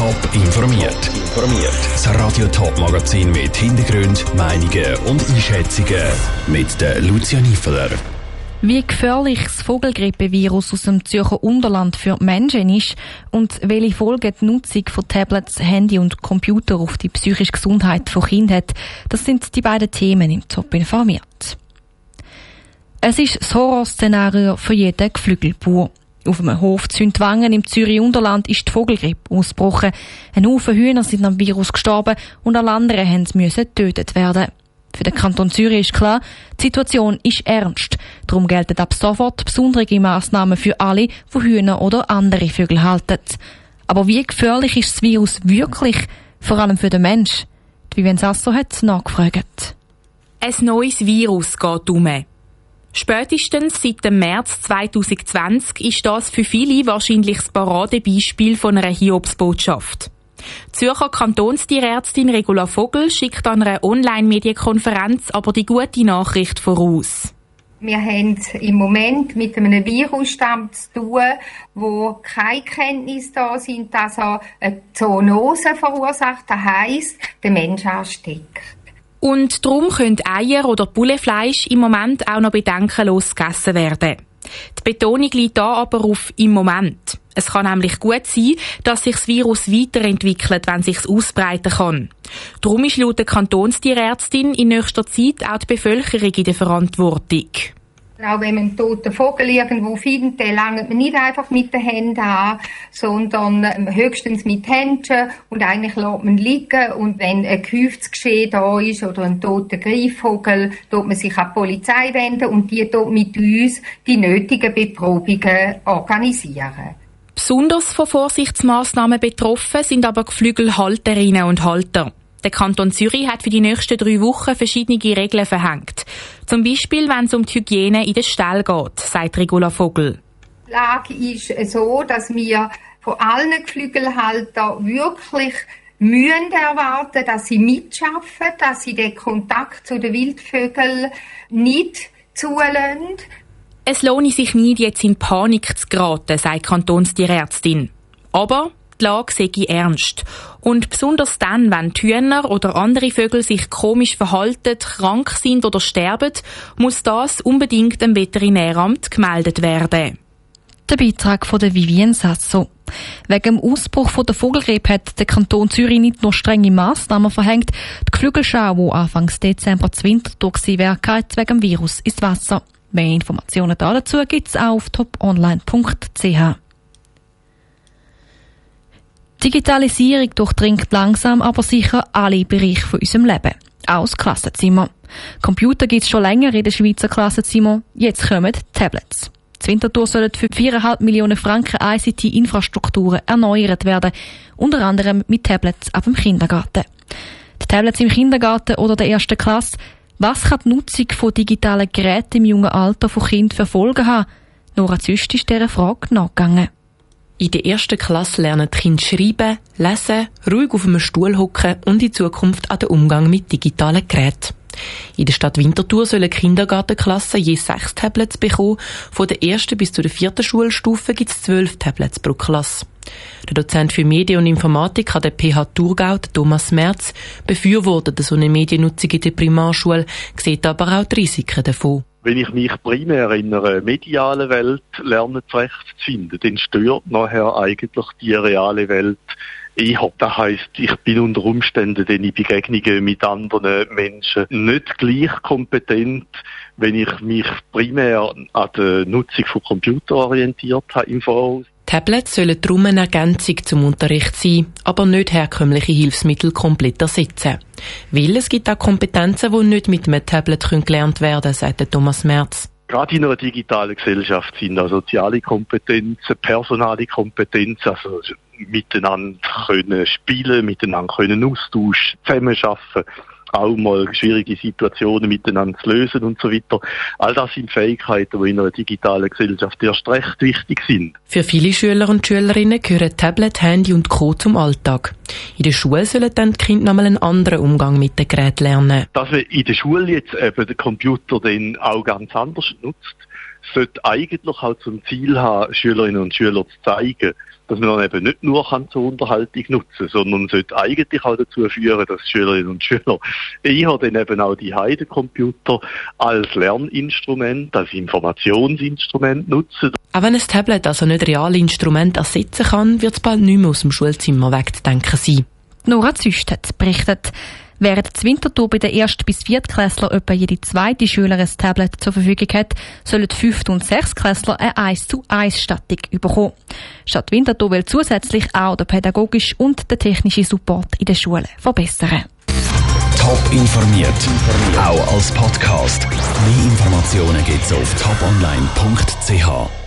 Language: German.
Top informiert. Informiert. Das Radio Top Magazin mit Hintergrund, Meinungen und Einschätzungen mit der Lucia Niefeler. Wie gefährlich das Vogelgrippevirus aus dem Zürcher Unterland für Menschen ist und welche Folgen die Nutzung von Tablets, Handy und Computer auf die psychische Gesundheit von Kindern hat, das sind die beiden Themen im Top informiert. Es ist das Horrorszenario für jeden Geflügelbauer. Auf einem Hof Zündwangen im Zürich Unterland ist die Vogelgrippe ausgebrochen. Ein Haufen Hühner sind am Virus gestorben und alle anderen mussten getötet werden. Für den Kanton Zürich ist klar, die Situation ist ernst. Darum gelten ab sofort besondere Massnahmen für alle, die Hühner oder andere Vögel halten. Aber wie gefährlich ist das Virus wirklich, vor allem für den Mensch? Die Vivian Sasso hat nachgefragt. Ein neues Virus geht um. Spätestens seit dem März 2020 ist das für viele wahrscheinlich das Paradebeispiel von einer Hiobsbotschaft. Zürcher Kantonstierärztin Regula Vogel schickt an einer Online-Medienkonferenz aber die gute Nachricht voraus. Wir haben im Moment mit einem Virusstamm zu tun, wo keine Kenntnis da sind, dass er eine Zoonose verursacht. Das heisst, der Mensch ansteckt. Und darum können Eier oder Bullefleisch im Moment auch noch bedenkenlos gegessen werden. Die Betonung liegt da aber auf im Moment. Es kann nämlich gut sein, dass sich das Virus weiterentwickelt, wenn sich ausbreiten kann. Darum ist laut der Kantonstierärztin in nächster Zeit auch die Bevölkerung in der Verantwortung. Auch wenn man einen toten Vogel irgendwo findet, den langt man nicht einfach mit den Händen an, sondern ähm, höchstens mit Händchen und eigentlich lässt man liegen und wenn ein Geschehen da ist oder ein toter Greifvogel, tut man sich an die Polizei wenden und die tut mit uns die nötigen Beprobungen organisieren. Besonders von Vorsichtsmaßnahmen betroffen sind aber Geflügelhalterinnen und Halter. Der Kanton Zürich hat für die nächsten drei Wochen verschiedene Regeln verhängt. Zum Beispiel, wenn es um die Hygiene in den Stall geht, sagt Regula Vogel. Die Lage ist so, dass wir von allen Geflügelhaltern wirklich müssen erwarten, dass sie mitschaffen, dass sie den Kontakt zu den Wildvögeln nicht zulassen. Es lohne sich nicht, jetzt in Panik zu geraten, sagt Kantonstierärztin. Aber die Lage sei ernst. Und besonders dann, wenn die Hühner oder andere Vögel sich komisch verhalten, krank sind oder sterben, muss das unbedingt dem Veterinäramt gemeldet werden. Der Beitrag von der Vivien Sasso. Wegen dem Ausbruch von der Vogelgrippe hat der Kanton Zürich nicht nur strenge Massnahmen verhängt. Die Geflügelschau, die Anfangs Dezember zu Winter durch sie wäre, wegen dem Virus ins Wasser. Mehr Informationen dazu gibt es auf toponline.ch. Digitalisierung durchdringt langsam aber sicher alle Bereiche von unserem Leben. Auch das Klassenzimmer. Computer gibt es schon länger in den Schweizer Klassenzimmer. Jetzt kommen Tablets. Das Winterthur sollen für 4,5 Millionen Franken ICT-Infrastrukturen erneuert werden. Unter anderem mit Tablets ab dem Kindergarten. Die Tablets im Kindergarten oder der ersten Klasse. Was kann die Nutzung von digitalen Geräten im jungen Alter von Kindern für Folgen haben? Nora Züst ist dieser Frage nachgegangen. In der ersten Klasse lernen die Kinder schreiben, lesen, ruhig auf einem Stuhl hocken und in Zukunft an den Umgang mit digitalen Geräten. In der Stadt Winterthur sollen Kindergartenklassen je sechs Tablets bekommen. Von der ersten bis zur vierten Schulstufe gibt es zwölf Tablets pro Klasse. Der Dozent für Medien und Informatik an der PH Thurgau, Thomas Merz, befürwortet so eine Mediennutzung in der Primarschule, sieht aber auch die Risiken davon. Wenn ich mich primär in einer medialen Welt lerne zurechtzufinden, dann stört nachher eigentlich die reale Welt eher. Das heisst, ich bin unter Umständen dann in Begegnungen mit anderen Menschen nicht gleich kompetent, wenn ich mich primär an der Nutzung von Computer orientiert habe im Voraus. Tablets sollen darum eine Ergänzung zum Unterricht sein, aber nicht herkömmliche Hilfsmittel komplett ersetzen. Weil es gibt auch Kompetenzen, die nicht mit einem Tablet gelernt werden können, sagt Thomas Merz. Gerade in einer digitalen Gesellschaft sind auch soziale Kompetenzen, personale Kompetenzen, also miteinander können spielen, miteinander können austauschen, zusammenarbeiten, auch mal schwierige Situationen miteinander zu lösen und so weiter. All das sind Fähigkeiten, die in einer digitalen Gesellschaft erst recht wichtig sind. Für viele Schüler und Schülerinnen gehören Tablet, Handy und Co. zum Alltag. In der Schule sollen dann die Kinder nochmal einen anderen Umgang mit den Geräten lernen. Dass man in der Schule jetzt eben den Computer dann auch ganz anders nutzt, sollte eigentlich auch zum Ziel haben, Schülerinnen und Schüler zu zeigen, dass man dann eben nicht nur kann zur Unterhaltung nutzen sondern sollte eigentlich auch dazu führen, dass Schülerinnen und Schüler eher dann eben auch die Heidecomputer als Lerninstrument, als Informationsinstrument nutzen. Auch wenn ein Tablet also nicht reale Instrument ersetzen kann, wird es bald nicht mehr aus dem Schulzimmer wegzudenken sein. Nora Züst hat berichtet. Während das Winterthur bei den Erst- bis Viertklässler etwa jede zweite Schüler ein Tablet zur Verfügung hat, sollen Fünft- und Sechstklässler eine 1 zu 1 Stattung bekommen. Stadt Winterthur will zusätzlich auch den pädagogischen und den technischen Support in den Schulen verbessern. Top informiert, auch als Podcast. Mehr Informationen gibt's auf toponline.ch.